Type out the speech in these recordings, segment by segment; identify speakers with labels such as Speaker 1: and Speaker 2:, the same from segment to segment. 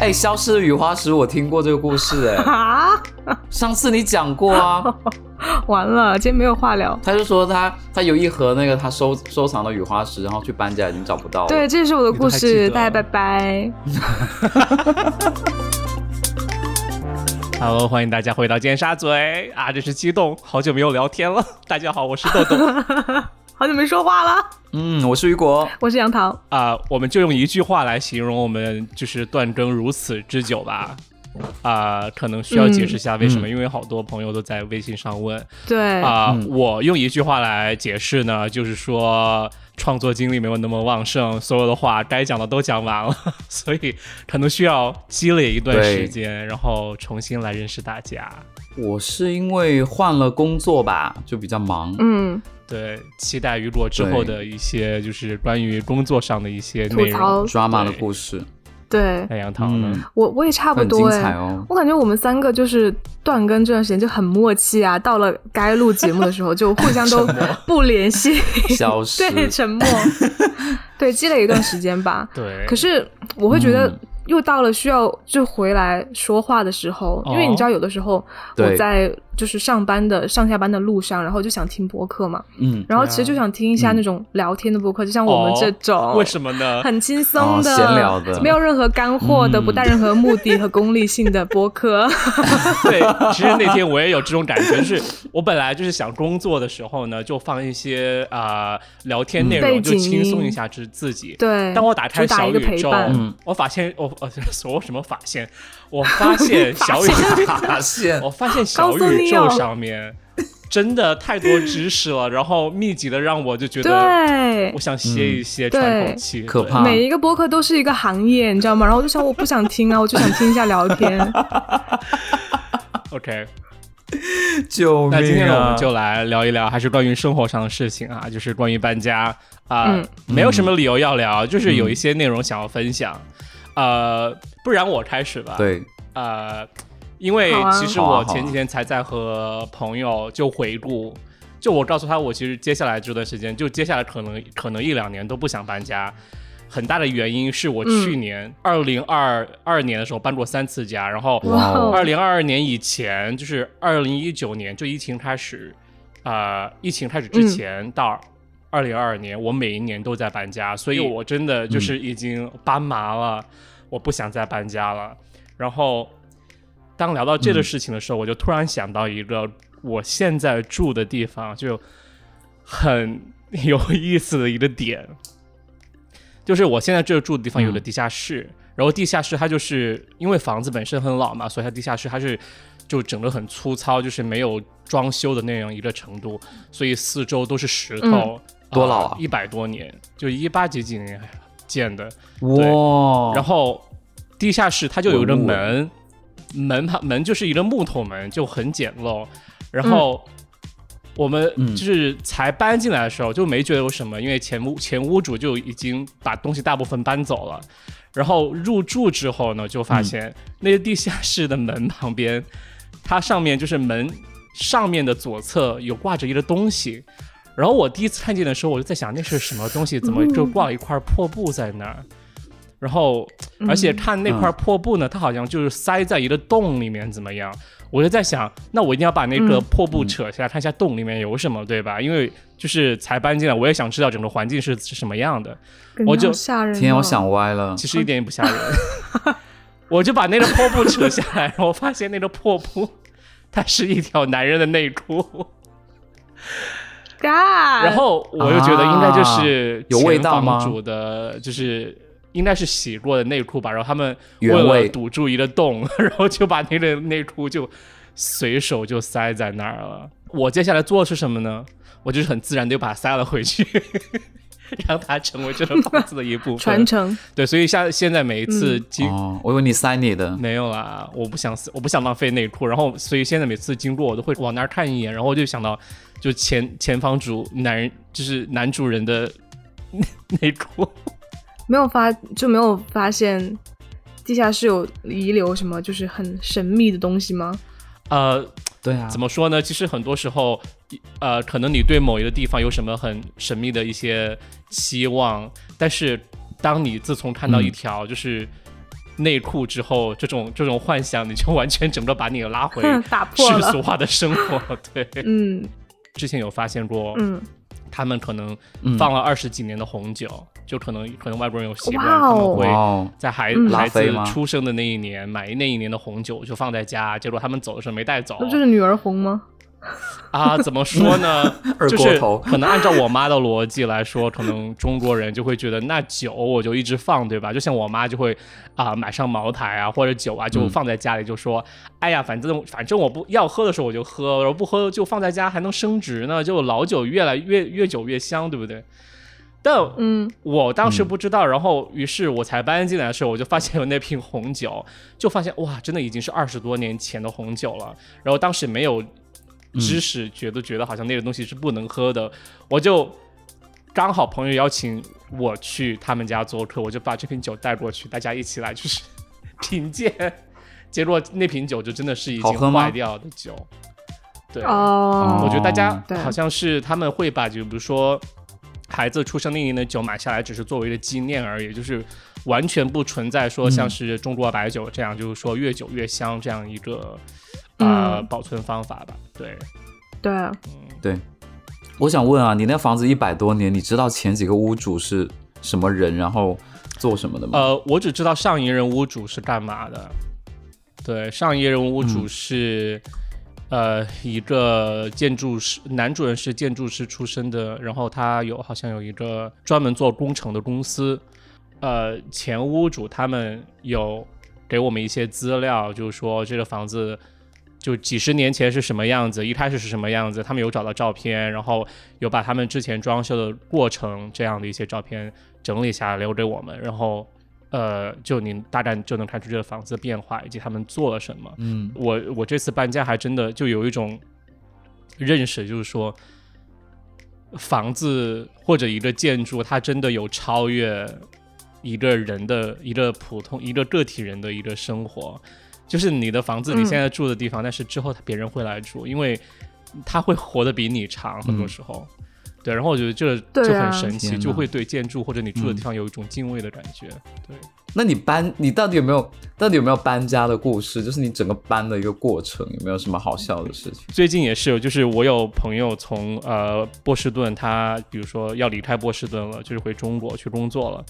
Speaker 1: 哎，消失的雨花石，我听过这个故事，哎，
Speaker 2: 啊，
Speaker 1: 上次你讲过啊。
Speaker 2: 完了，今天没有话聊。
Speaker 1: 他就说他他有一盒那个他收收藏的雨花石，然后去搬家已经找不到了。
Speaker 2: 对，这是我的故事，
Speaker 3: 得
Speaker 2: 大家拜拜。
Speaker 3: Hello，欢迎大家回到尖沙咀啊！真是激动，好久没有聊天了。大家好，我是豆豆
Speaker 2: 好久没说话了，
Speaker 1: 嗯，我是雨果。
Speaker 2: 我是杨桃。
Speaker 3: 啊、我们就用一句话来形容我们就是断更如此之久吧。啊、可能需要解释一下为什么，因为好多朋友都在微信上问
Speaker 2: 对，
Speaker 3: 啊、我用一句话来解释呢，就是说创作精力没有那么旺盛，所有的话该讲的都讲完了，所以可能需要积累一段时间，然后重新来认识大家。
Speaker 1: 我是因为换了工作吧，就比较忙。
Speaker 2: 嗯，
Speaker 3: 对，期待雨果之后的一些就是关于工作上的一些内
Speaker 2: 吐槽。
Speaker 3: 容。
Speaker 1: drama 的故事，
Speaker 2: 对。
Speaker 3: 那杨桃呢？
Speaker 1: 嗯，
Speaker 2: 我我也差不多哎。我感觉我们三个就是断更这段时间就很默契啊，到了该录节目的时候就互相都 不联系，
Speaker 1: 消失。
Speaker 2: 对，沉默，对，积累一段时间吧。
Speaker 3: 对，
Speaker 2: 可是我会觉得
Speaker 1: 嗯
Speaker 2: 又到了需要就回来说话的时候，因为你知道有的时候我在就是上班的上下班的路上，然后就想听播客嘛，
Speaker 1: 嗯，
Speaker 2: 然后其实就想听一下
Speaker 1: 嗯。
Speaker 2: 那种聊天的播客，就像我们这种，
Speaker 3: 哦为什么呢？
Speaker 2: 很轻松的、
Speaker 1: 哦闲聊的。
Speaker 2: 没有任何干货的、
Speaker 1: 嗯。
Speaker 2: 不带任何目的和功利性的播客。
Speaker 3: 对，其实那天我也有这种感觉，就是我本来就是想工作的时候呢，就放一些啊、聊天内容，就轻松一下自自己。
Speaker 2: 对，
Speaker 3: 当我打开小宇宙，我发现我呃，我什么发现？我发现小宇
Speaker 1: 发现
Speaker 3: 我发现小宇宙上面真的太多知识了，然后密集的让我就觉得
Speaker 2: 对
Speaker 3: 我，想歇一歇，
Speaker 2: 嗯
Speaker 3: 喘口气。
Speaker 1: 可怕
Speaker 2: 每一个播客都是一个行业，你知道吗？然后我就想，我不想听啊，我就想听一下聊天。
Speaker 3: OK，
Speaker 1: 救命啊！
Speaker 3: 那今天呢，我们就来聊一聊，还是关于生活上的事情啊，就是关于搬家啊、
Speaker 2: 嗯
Speaker 3: 没有什么理由要聊，就是有一些内容想要分享。呃，不然我开始吧。，
Speaker 1: 对，
Speaker 3: 呃，因为其实我前几天才在和朋友就回顾，就我告诉他，我其实接下来这段时间，就接下来可能可能一两年都不想搬家。很大的原因是我去
Speaker 2: 嗯。
Speaker 3: 年二零二二年的时候搬过三次家，然后二零二二年以前，就是二零一九年就疫情开始，呃，疫情开始之前到二零二二年，我每一年都在搬家，所以我真的就是已经搬麻了，我不想再搬家了。然后当聊到这个事情的时候，我就突然想到一个我现在住的地方就很有意思的一个点，就是我现在这住的地方有个
Speaker 1: 嗯
Speaker 3: 地下室，然后地下室它就是因为房子本身很老嘛，所以它地下室它是就整个很粗糙，就是没有装修的那样一个程度，所以四周都是石头。
Speaker 1: 多老啊
Speaker 3: 一百多年，就一八几几年建的。
Speaker 1: 哇，
Speaker 3: 然后地下室它就有一个门，门它门就是一个木头门，就很简陋。然后我们
Speaker 1: 嗯
Speaker 3: 就是才搬进来的时候就没觉得有什么，因为前屋前屋主就已经把东西大部分搬走了。然后入住之后呢，就发现那个地下室的门旁边，它上面就是门上面的左侧有挂着一个东西。然后我第一次看见的时候，我就在想那是什么东西，怎么就挂了一块破布在那儿？然后而且看那块破布呢，它好像就是塞在一个洞里面，怎么样？我就在想，那我一定要把那个
Speaker 2: 嗯
Speaker 3: 破布扯下来，看一下洞里面有什么，对吧？因为就是才搬进来，我也想知道整个环境是是什么样的。我就
Speaker 2: 感觉好吓人、哦。
Speaker 1: 天，我想歪了。
Speaker 3: 其实一点也不吓人，我就把那个破布扯下来，然后发现那个破布它是一条男人的内裤，
Speaker 2: God，
Speaker 3: 然后我又觉得应该就是
Speaker 1: 啊有味道吗
Speaker 3: 前房主的，就是应该是洗过的内裤吧。然后他们为了堵住一个洞，然后就把那个内裤就随手就塞在那儿了。我接下来做的是什么呢？我就是很自然的又把它塞了回去，让它成为这个房子的一部分。
Speaker 2: 传承，
Speaker 3: 对，所以像现在每一次
Speaker 2: 嗯
Speaker 3: 经、
Speaker 1: 哦，我以为你塞你的。
Speaker 3: 没有啦，我不想我不想浪费内裤，然后所以现在每次经过我都会往那儿看一眼，然后我就想到就前前房主男人就是男主人的内裤，
Speaker 2: 没有发就没有发现地下室有遗留什么就是很神秘的东西吗？
Speaker 3: 呃，
Speaker 1: 对啊，
Speaker 3: 怎么说呢？其实很多时候，呃，可能你对某一个地方有什么很神秘的一些期望，但是当你自从看到一条就是内裤之后，这种这种幻想，你就完全整个把你拉回
Speaker 2: 打破了。
Speaker 3: 世俗化的生活。对，
Speaker 2: 嗯。
Speaker 3: 之前有发现过，
Speaker 2: 嗯，
Speaker 3: 他们可能
Speaker 1: 嗯
Speaker 3: 放了二十几年的红酒，就可能可能外国人有习惯，
Speaker 2: 哇哦
Speaker 3: 他们会在孩
Speaker 2: 嗯。
Speaker 3: 孩子出生的那一年买那一年的红酒，就放在家，结果他们走的时候没带走。
Speaker 2: 那就是女儿红吗？
Speaker 3: 啊？怎么说呢？
Speaker 1: 二
Speaker 3: 就是
Speaker 1: 锅头
Speaker 3: 可能按照我妈的逻辑来说，可能中国人就会觉得那酒我就一直放，对吧？就像我妈就会啊、买上茅台啊或者酒啊，就
Speaker 1: 嗯
Speaker 3: 放在家里，就说、哎呀，反正反正我不要喝的时候我就喝，然后不喝就放在家还能升值呢，就老酒越来越越久越香，对不对？但
Speaker 2: 嗯
Speaker 3: 我当时
Speaker 1: 嗯
Speaker 3: 不知道，然后于是我才搬进来的时候，我就发现有那瓶红酒，就发现哇，真的已经是二十多年前的红酒了。然后当时没有知识，觉得觉得好像那个东西是不能喝的，我就刚好朋友邀请我去他们家做客，我就把这瓶酒带过去，大家一起来就是 品鉴。结果那瓶酒就真的是已经坏掉的酒，对，
Speaker 2: 哦，
Speaker 3: 我觉得大家好像是他们会把，就比如说孩子出生那一年的酒买下来，只是作为一个纪念而已，就是完全不存在说像是中国白酒这样，就是说越久越香这样一个呃
Speaker 2: 嗯
Speaker 3: 保存方法吧。对，
Speaker 2: 对，
Speaker 1: 对，我想问啊，你那房子一百多年，你知道前几个屋主是什么人，然后做什么的吗？
Speaker 3: 呃，我只知道上一任屋主是干嘛的。对，上一任屋主是、呃一个建筑师，男主人是建筑师出身的，然后他有好像有一个专门做工程的公司。呃，前屋主他们有给我们一些资料，就是说这个房子就几十年前是什么样子，一开始是什么样子，他们有找到照片，然后有把他们之前装修的过程这样的一些照片整理下来留给我们，然后呃，就您大概就能看出这个房子的变化以及他们做了什么。
Speaker 1: 嗯
Speaker 3: 我我这次搬家还真的就有一种认识，就是说房子或者一个建筑，它真的有超越一个人的一个普通一个个体人的一个生活。就是你的房子，你
Speaker 2: 嗯
Speaker 3: 现在住的地方，但是之后别人会来住，因为他会活得比你长，很多时候。对，然后我觉得这就很神奇，就会对建筑或者你住的
Speaker 1: 嗯
Speaker 3: 地方有一种敬畏的感觉。对，
Speaker 1: 那你搬，你到底有没有，到底有没有搬家的故事？就是你整个搬的一个过程，有没有什么好笑的事情？
Speaker 3: 最近也是，就是我有朋友从呃波士顿，他比如说要离开波士顿了，就是回中国去工作了，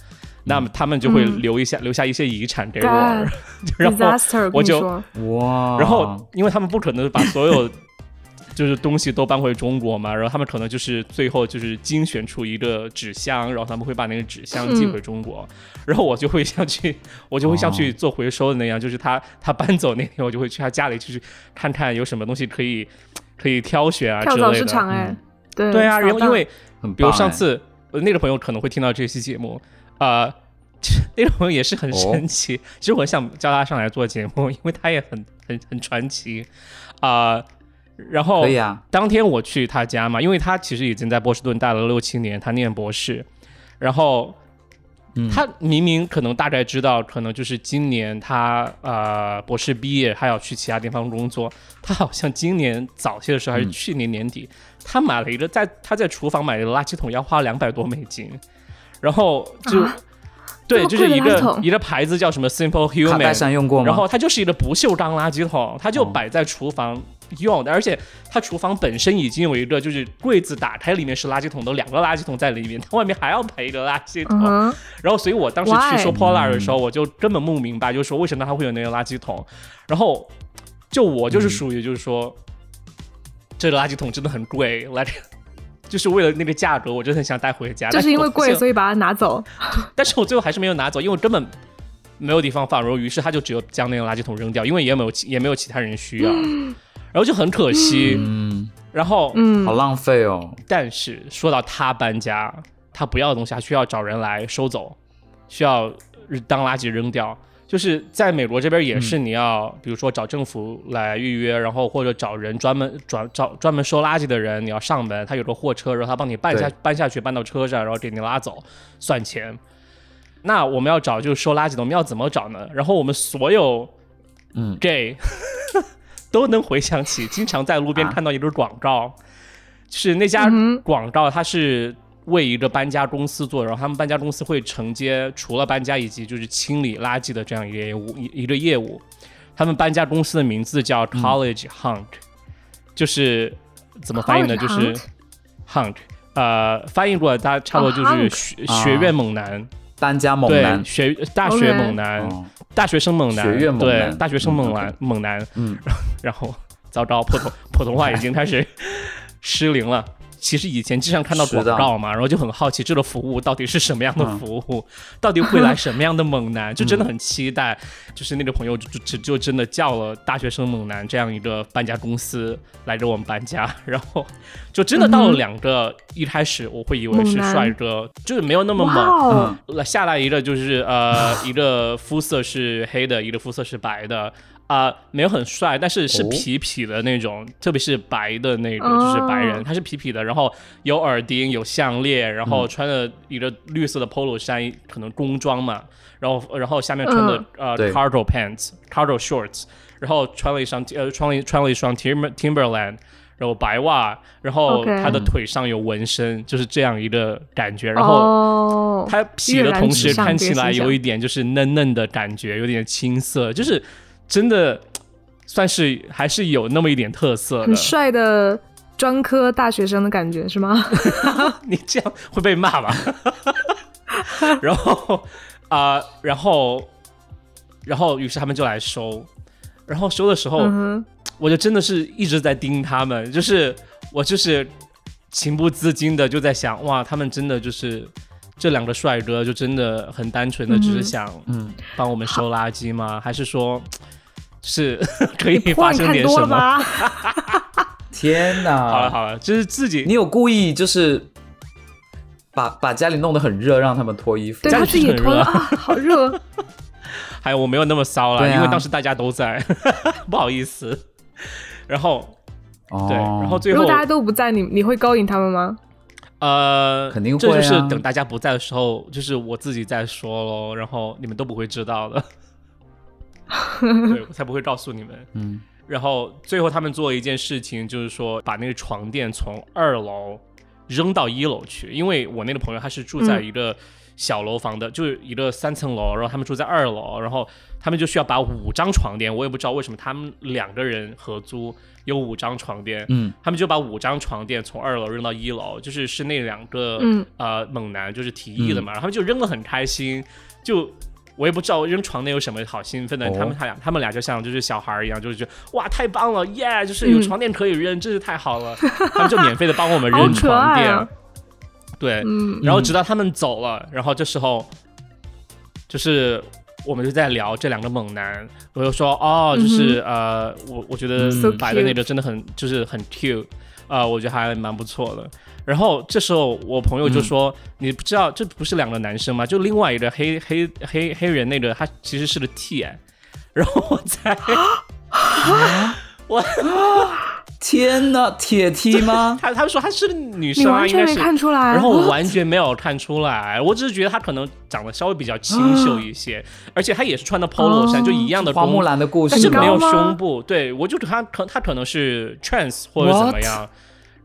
Speaker 3: 那么他们就会
Speaker 2: 嗯。
Speaker 3: 留一下、留下一些遗产给我 然后我就
Speaker 2: 说，
Speaker 1: 哇！
Speaker 3: 然后因为他们不可能把所有 就是东西都搬回中国嘛，然后他们可能就是最后就是精选出一个纸箱，然后他们会把那个纸箱寄回中国，然后我就会像去我就会像去做回收的那样，就是他他搬走那天，我就会去他家里去看看有什么东西可以可以挑选啊之
Speaker 2: 跳蚤
Speaker 3: 类的。
Speaker 2: 市场哎，对
Speaker 3: 对啊，然后因为比如上
Speaker 1: 哎。
Speaker 3: 次呃那个朋友可能会听到这期节目，呃，那个朋友也是很神奇。其实我想叫他上来做节目，因为他也很很很传奇啊、然后当天我去他家嘛，因为他其实已经在波士顿待了六七年，他念博士，然后。
Speaker 1: 嗯
Speaker 3: 他明明可能大概知道，可能就是今年他呃博士毕业，他要去其他地方工作。他好像今年早些的时候，还是
Speaker 1: 嗯
Speaker 3: 去年年底，他买了一个在他在厨房买了一个垃圾桶，要花两百多美金，然后就、
Speaker 2: 啊
Speaker 3: 对，就是一个一个牌子叫什么 Simple
Speaker 1: 卡戴
Speaker 3: Human，
Speaker 1: 珊用过吗？
Speaker 3: 然后它就是一个不锈钢垃圾桶，它就
Speaker 1: 哦
Speaker 3: 摆在厨房用的，而且它厨房本身已经有一个就是柜子打开里面是垃圾桶的两个垃圾桶在里面，它外面还要配一个垃圾桶。
Speaker 2: 嗯，
Speaker 3: 然后，所以我当时去？说 Polar 的时候，我就根本不明白，就是说为什么它会有那个垃圾桶。然后，就我就是属于就是说，这个垃圾桶真的很贵，来。就是为了那个价格，我真的很想带回家。
Speaker 2: 就是因为贵，所
Speaker 3: 以，
Speaker 2: 把它拿走。
Speaker 3: 但是我最后还是没有拿走，因为我根本没有地方放，然后于是他就只有将那个垃圾桶扔掉，因为也没有也没有其他人需要，然后就很可惜。
Speaker 1: 嗯，
Speaker 3: 然后，
Speaker 2: 嗯
Speaker 1: 好，浪费哦。
Speaker 3: 但是说到他搬家，他不要的东西，他需要找人来收走，需要当垃圾扔掉。就是在美国这边也是，你要、比如说找政府来预约，然后或者找人专门转找专门收垃圾的人，你要上门，他有个货车，然后他帮你搬下搬下去，搬到车上，然后给你拉走，算钱。那我们要找就是收垃圾的，我们要怎么找呢？然后我们所有
Speaker 1: 嗯。
Speaker 3: gay 都能回想起，经常在路边
Speaker 1: 啊。
Speaker 3: 看到一个广告，就是那家广告，它是为一个搬家公司做，然后他们搬家公司会承接除了搬家以及就是清理垃圾的这样一个业务一一个业务。他们搬家公司的名字叫 College Hunt，、就是怎么翻译呢？就是 Hunt？Hunt，呃，翻译过来大家差不多就
Speaker 2: 哦
Speaker 3: 是
Speaker 2: ，Hunt。
Speaker 3: 学、
Speaker 1: 啊
Speaker 3: 学院猛男，
Speaker 1: 搬家猛
Speaker 3: 对，
Speaker 1: 男，
Speaker 3: 学大学猛男。
Speaker 1: 哦，
Speaker 3: 大学生猛男，
Speaker 1: 学院猛
Speaker 3: 对
Speaker 1: 男，
Speaker 3: 大学生猛
Speaker 1: 嗯
Speaker 3: 男，猛男，
Speaker 1: 嗯，
Speaker 3: 然后 糟糕，普通普通话已经开始失灵了。其实以前经常看到广告嘛，然后就很好奇这个服务到底是什么样的
Speaker 1: 嗯。
Speaker 3: 服务，到底会来什么样的猛男，就真的很期待。就是那个朋友就就就真的叫了大学生猛男这样一个搬家公司来给我们搬家，然后就真的到了两个，一开始我会以为是帅哥，就是没有那么猛，下来一个就是呃，一个肤色是黑的，一个肤色是白的，啊、没有很帅，但是是
Speaker 1: 哦。
Speaker 3: 痞痞的那种，特别是白的那个，
Speaker 2: 哦。
Speaker 3: 就是白人，他是痞痞的，然后有耳钉，有项链，然后穿着一个绿色的 polo 衫，可能工装嘛，然后然后下面穿的、呃 cargo pants、cargo shorts，然后穿了一双呃穿了穿了一双 Timber Timberland。然后白袜，然后他的腿上有纹身，就是这样一个感觉。然后
Speaker 2: 哦，
Speaker 3: 它皮的同时看起来有一点就是嫩嫩的感觉，有点青涩，就是真的算是还是有那么一点特色的
Speaker 2: 很。帅的专科大学生的感觉是吗？
Speaker 3: 你这样会被骂吧？然后啊、然后然后于是他们就来收，然后收的时候，
Speaker 2: 嗯
Speaker 3: 我就真的是一直在盯他们，就是我就是情不自禁的就在想，哇，他们真的就是这两个帅哥，就真的很单纯的只是
Speaker 2: 嗯
Speaker 3: 想
Speaker 1: 嗯，
Speaker 3: 帮我们收垃圾吗？还是说是可以发生点什么？
Speaker 1: 天哪！
Speaker 3: 好了好了，就是自己
Speaker 1: 你有故意就是把把家里弄得很热，让他们脱衣服
Speaker 2: 对，他自己也
Speaker 3: 里是很热
Speaker 2: 脱啊，好热。
Speaker 3: 还有我没有那么骚了，
Speaker 1: 啊
Speaker 3: 因为当时大家都在，不好意思。然后
Speaker 1: 哦，
Speaker 3: 对，然后最后
Speaker 2: 如果大家都不在，你你会勾引他们吗？
Speaker 3: 呃，
Speaker 1: 肯定会
Speaker 3: 这就是
Speaker 1: 啊
Speaker 3: 等大家不在的时候，就是我自己在说喽，然后你们都不会知道的，对我才不会告诉你们。
Speaker 1: 嗯。
Speaker 3: 然后最后他们做了一件事情，就是说把那个床垫从二楼扔到一楼去，因为我那个朋友他是住在
Speaker 2: 嗯
Speaker 3: 一个小楼房的，就是一个三层楼，然后他们住在二楼，然后他们就需要把五张床垫，我也不知道为什么他们两个人合租有五张床垫，
Speaker 1: 嗯。
Speaker 3: 他们就把五张床垫从二楼扔到一楼，就是是那两个、
Speaker 2: 嗯。
Speaker 3: 呃猛男就是提议的嘛，然后他们就扔得很开心，就我也不知道扔床垫有什么好兴奋的，
Speaker 1: 哦。
Speaker 3: 他们他俩他们俩就像就是小孩儿一样，就是觉得哇太棒了耶 就是有
Speaker 2: 嗯
Speaker 3: 床垫可以扔，真是太好了，他们就免费的帮我们扔床垫，
Speaker 2: 啊！
Speaker 3: 对，
Speaker 2: 嗯，
Speaker 3: 然后直到他们走了，然后这时候就是我们就在聊这两个猛男，我就说哦，就是、呃，我我觉得
Speaker 1: 嗯。So
Speaker 3: 白的那个真的很就是很 cute，呃，我觉得还蛮不错的。然后这时候我朋友就说：“你不知道这不是两个男生吗？就另外一个黑黑黑黑人那个，他其实是个 T 哎。”然后我才 我
Speaker 1: 天哪，铁 T 吗？
Speaker 3: 他他们说他是个女生啊，
Speaker 2: 完全没
Speaker 3: 应该是
Speaker 2: 看出来。
Speaker 3: 然后我完全没有看出来，我只是觉得他可能长得稍微比较清秀一些，而且他也是穿的 polo 衫，
Speaker 2: 哦
Speaker 3: 就一样的公
Speaker 1: 花木兰的故事
Speaker 3: 但是没有胸部。对我就他可他可能是 trans 或者怎么样，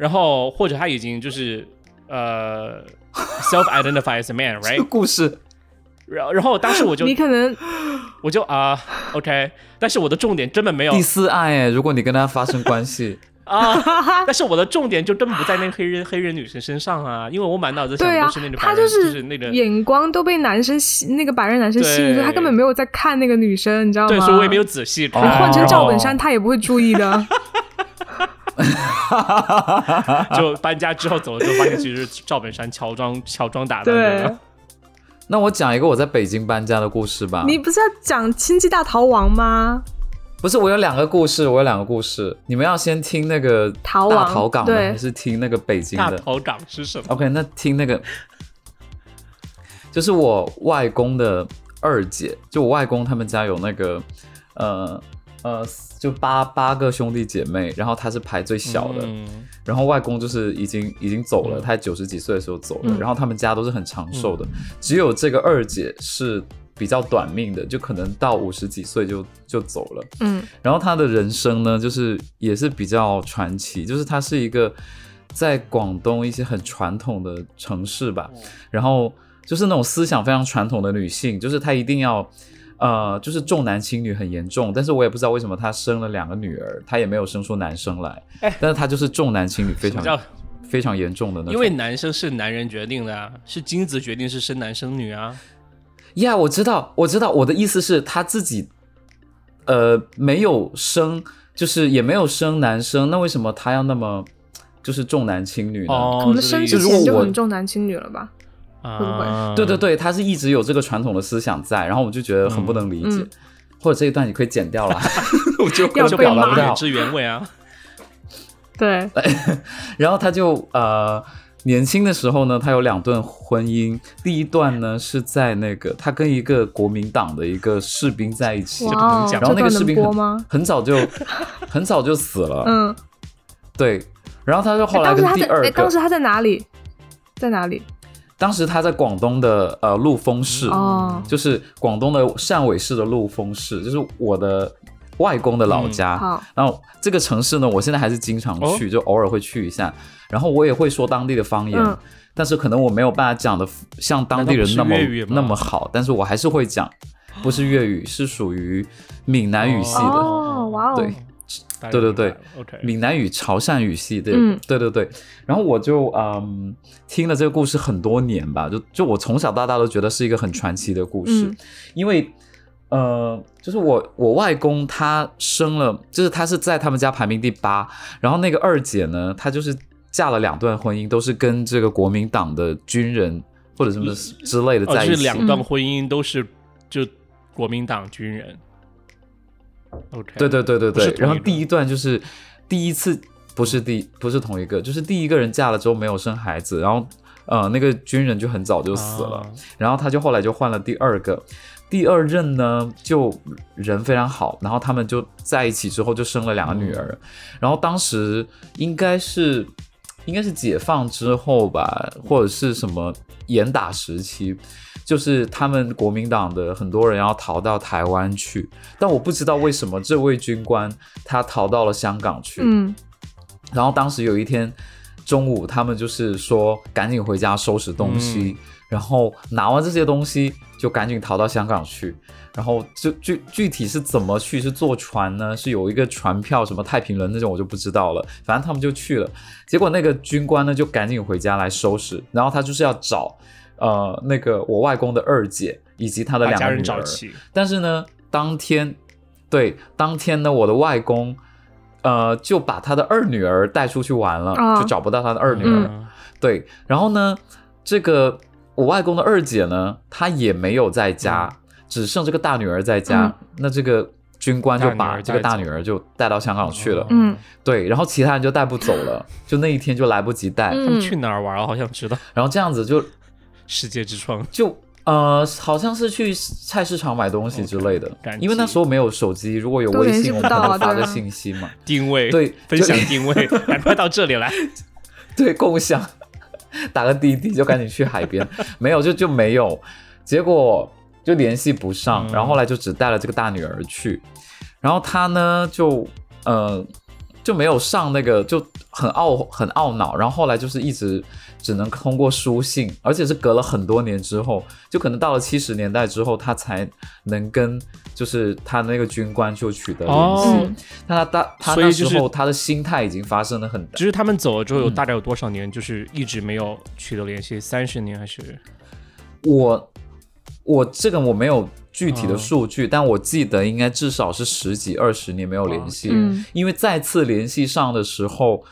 Speaker 3: 然后或者他已经就是呃 self identify as a man，right？
Speaker 1: 故事
Speaker 3: 然然后当时我就
Speaker 2: 你可能
Speaker 3: 我就啊、OK，但是我的重点根本没有
Speaker 1: 第四爱哎，如果你跟他发生关系，
Speaker 3: 啊，但是我的重点就根本不在那个黑人黑人女生身上啊，因为我满脑子想的都是那个，白
Speaker 2: 他
Speaker 3: 人，
Speaker 2: 就是
Speaker 3: 那个
Speaker 2: 眼光都被男生吸，那个白人男生吸引，
Speaker 3: 对
Speaker 2: 所以他根本没有在看那个女生，你知道吗？
Speaker 3: 对，所以我也没有仔细看。
Speaker 2: 换成赵本山，他也不会注意的。
Speaker 3: 就搬家之后走了之后，发现其实是赵本山乔装乔装打扮
Speaker 2: 对
Speaker 3: 的。，
Speaker 1: 那我讲一个我在北京搬家的故事吧。
Speaker 2: 你不是要讲《亲戚大逃亡》吗？
Speaker 1: 不是，我有两个故事，我有两个故事，你们要先听那个大
Speaker 2: 逃亡
Speaker 1: 逃港的，还是听那个北京的？
Speaker 3: 大头港是什么
Speaker 1: ？OK，那听那个，就是我外公的二姐，就我外公他们家有那个，呃呃，就八八个兄弟姐妹，然后他是排最小的，
Speaker 3: 嗯
Speaker 1: 然后外公就是已经已经走了，
Speaker 3: 嗯
Speaker 1: 他九十几岁的时候走了，
Speaker 2: 嗯
Speaker 1: 然后他们家都是很长寿的，只有这个二姐是比较短命的，就可能到五十几岁就就走了。
Speaker 2: 嗯
Speaker 1: 然后她的人生呢，就是也是比较传奇，就是她是一个在广东一些很传统的城市吧，然后就是那种思想非常传统的女性，就是她一定要。呃，就是重男轻女很严重，但是我也不知道为什么她生了两个女儿，她也没有生出男生来，
Speaker 3: 哎
Speaker 1: 但是她就是重男轻女非常非常严重的那种。
Speaker 3: 因为男生是男人决定的啊，是精子决定是生男生女啊。
Speaker 1: 呀我知道，我知道，我的意思是她自己，呃，没有生，就是也没有生男生，那为什么她要那么就是重男轻女呢？
Speaker 3: 哦，
Speaker 2: 可能生之前就很重男轻女了吧？会不会
Speaker 3: 啊
Speaker 1: 对对对，他是一直有这个传统的思想在，然后我就觉得很不能理解，
Speaker 2: 嗯
Speaker 1: 或者这一段你可以剪掉了，我就我就表达不
Speaker 2: 骂
Speaker 1: 到。
Speaker 3: 原汁原味啊。
Speaker 2: 对，
Speaker 1: 然后他就呃年轻的时候呢，他有两段婚姻，第一段呢是在那个他跟一个国民党的一个士兵在一起，然后那个士兵很？很早就 很早就死了，
Speaker 2: 嗯，
Speaker 1: 对。然后他就后来
Speaker 2: 哎当时他在，
Speaker 1: 跟第二个，
Speaker 2: 哎，当时他在哪里？在哪里？
Speaker 1: 当时他在广东的呃陆丰市，
Speaker 2: 哦，
Speaker 1: 就是广东的汕尾市的陆丰市，就是我的外公的老家。
Speaker 2: 好，
Speaker 1: 然后这个城市呢，我现在还是经常去，就偶尔会去一下。然后我也会说当地的方言，
Speaker 2: 嗯
Speaker 1: 但是可能我没有办法讲的像当地人那么那么好，但是我还是会讲，不是粤语，是属于闽南语系的。
Speaker 2: 哦，哇哦，
Speaker 1: 对对对对闽南语、潮汕语系对，
Speaker 2: 嗯
Speaker 1: 对对对。然后我就嗯听了这个故事很多年吧，就就我从小到大都觉得是一个很传奇的故事，
Speaker 2: 嗯
Speaker 1: 因为呃，就是我我外公他生了，就是他是在他们家排名第八，然后那个二姐呢，她就是嫁了两段婚姻，都是跟这个国民党的军人或者什么之类的
Speaker 3: 哦，
Speaker 1: 在一起。
Speaker 3: 就是两段婚姻都是就国民党军人。OK，
Speaker 1: 对对对对对。然后第一段就是第一次不是第不是同一个，就是第一个人嫁了之后没有生孩子，然后呃那个军人就很早就死了，
Speaker 3: 啊。
Speaker 1: 然后他就后来就换了第二个，第二任呢就人非常好，然后他们就在一起之后就生了两个女儿，然后当时应该是应该是解放之后吧，或者是什么严打时期。就是他们国民党的很多人要逃到台湾去，但我不知道为什么这位军官他逃到了香港去。
Speaker 2: 嗯
Speaker 1: 然后当时有一天中午，他们就是说赶紧回家收拾东西，然后拿完这些东西就赶紧逃到香港去。然后就具具体是怎么去，是坐船呢？是有一个船票，什么太平轮那种我就不知道了。反正他们就去了，结果那个军官呢就赶紧回家来收拾，然后他就是要找呃那个我外公的二姐以及他的两个女儿。
Speaker 3: 找齐，
Speaker 1: 但是呢，当天，对，当天呢，我的外公，呃，就把他的二女儿带出去玩了，
Speaker 2: 啊
Speaker 1: 就找不到他的二女儿。
Speaker 3: 嗯
Speaker 1: 对，然后呢，这个我外公的二姐呢，她也没有在家，只剩这个大女儿在家。
Speaker 2: 嗯
Speaker 1: 那这个军官就把这个大女儿就带到香港去了。
Speaker 2: 嗯
Speaker 1: 对，然后其他人就带不走了，就那一天就来不及带。
Speaker 2: 嗯
Speaker 3: 他们去哪儿玩了？好想知道。
Speaker 1: 然后这样子就
Speaker 3: 世界之窗，
Speaker 1: 就呃，好像是去菜市场买东西之类的。因为那时候没有手机，如果有微信，我们可能发个信息嘛。
Speaker 3: 定位，
Speaker 1: 对
Speaker 3: 分享定位，赶快到这里来。
Speaker 1: 对，共享，打个滴滴就赶紧去海边，没有就就没有，结果就联系不上，
Speaker 3: 嗯。
Speaker 1: 然后后来就只带了这个大女儿去，然后她呢就呃就没有上那个，就很懊很懊恼，然后后来就是一直只能通过书信，而且是隔了很多年之后，就可能到了七十年代之后，他才能跟就是他那个军官就取得联系。那他大他那时候他的心态已经发生了很大
Speaker 3: 就是他们走了之后，有
Speaker 1: 嗯
Speaker 3: 大概有多少年，就是一直没有取得联系？三十年还是？
Speaker 1: 我我这个我没有具体的
Speaker 3: 哦
Speaker 1: 数据，但我记得应该至少是十几二十年没有联系，
Speaker 2: 嗯
Speaker 1: 因为再次联系上的时候，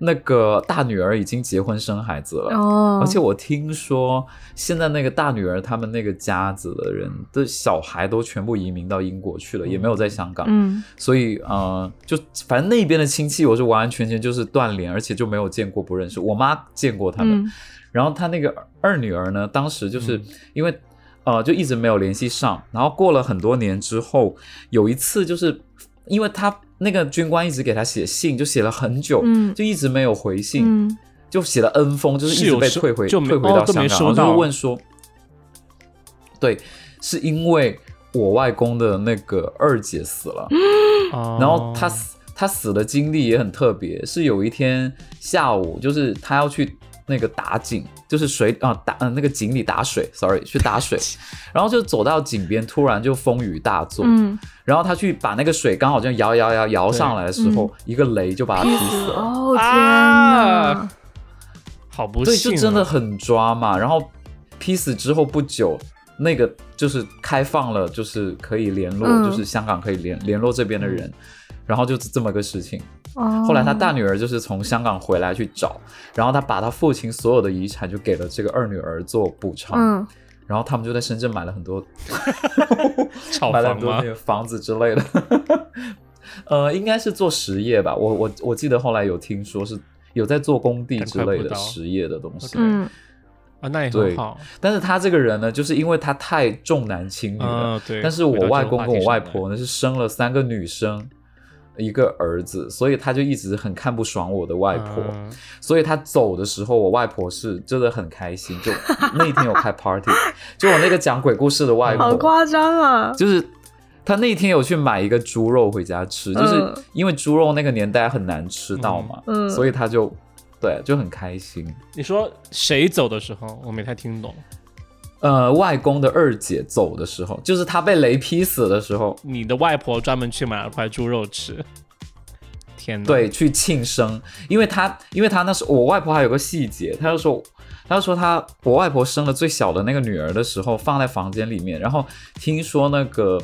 Speaker 1: 那个大女儿已经结婚生孩子了。
Speaker 2: 哦，
Speaker 1: 而且我听说，现在那个大女儿他们那个家子的人的小孩都全部移民到英国去了，也没有在香港。
Speaker 2: 嗯
Speaker 1: 所以呃，就反正那边的亲戚我是完完全全就是断联，而且就没有见过不认识。我妈见过他们，
Speaker 2: 嗯
Speaker 1: 然后他那个二女儿呢，当时就是
Speaker 3: 嗯
Speaker 1: 因为、呃就一直没有联系上，然后过了很多年之后，有一次就是因为他那个军官一直给他写信，就写了很久，
Speaker 2: 嗯。
Speaker 1: 就一直没有回信，
Speaker 2: 嗯。
Speaker 1: 就写了 N 封，就是一直被退回
Speaker 3: 就
Speaker 1: 退回到香港，然后就问说，对，是因为我外公的那个二姐死了。
Speaker 3: 然
Speaker 1: 然后他死他死的经历也很特别，是有一天下午，就是他要去那个打井，就是水啊打嗯、那个井里打水，sorry 去打水，然后就走到井边，突然就风雨大作，
Speaker 2: 嗯，
Speaker 1: 然后他去把那个水刚好这样摇摇摇摇上来的时候，一个雷就把他劈死了。
Speaker 2: 哦天
Speaker 3: 啊
Speaker 2: 哪！
Speaker 1: 对，
Speaker 3: 好不幸、啊，
Speaker 1: 就真的很抓嘛。然后劈死之后不久，那个就是开放了，就是可以联络，
Speaker 2: 嗯
Speaker 1: 就是香港可以联联络这边的人。然后就这么个事情。
Speaker 2: 哦，
Speaker 1: 后来他大女儿就是从香港回来去找，然后他把他父亲所有的遗产就给了这个二女儿做补偿。
Speaker 2: 嗯，
Speaker 1: 然后他们就在深圳买了很多
Speaker 3: 炒房吗
Speaker 1: 买了很多那？个房子之类的。呃，应该是做实业吧，我我我记得后来有听说是有在做工地之类的实业的东西。
Speaker 2: 嗯
Speaker 3: 啊，那也
Speaker 1: 对
Speaker 3: 很好。
Speaker 1: 但是他这个人呢，就是因为他太重男轻女了。
Speaker 3: 嗯，对。
Speaker 1: 但是我外公跟我外婆呢是生了三个女生，一个儿子，所以他就一直很看不爽我的外婆。
Speaker 3: 嗯
Speaker 1: 所以他走的时候，我外婆是真的很开心，就那一天有开 party，就我那个讲鬼故事的外婆，
Speaker 2: 好夸张啊！
Speaker 1: 就是他那天有去买一个猪肉回家吃，就是
Speaker 2: 嗯
Speaker 1: 因为猪肉那个年代很难吃到嘛，所以他就对就很开心。
Speaker 3: 你说谁走的时候，我没太听懂。
Speaker 1: 呃，外公的二姐走的时候，就是他被雷劈死的时候，
Speaker 3: 你的外婆专门去买了块猪肉吃。天哪！
Speaker 1: 对，去庆生，因为他，因为他那时候我外婆还有个细节，他就说，他就说他我外婆生了最小的那个女儿的时候放在房间里面，然后听说那个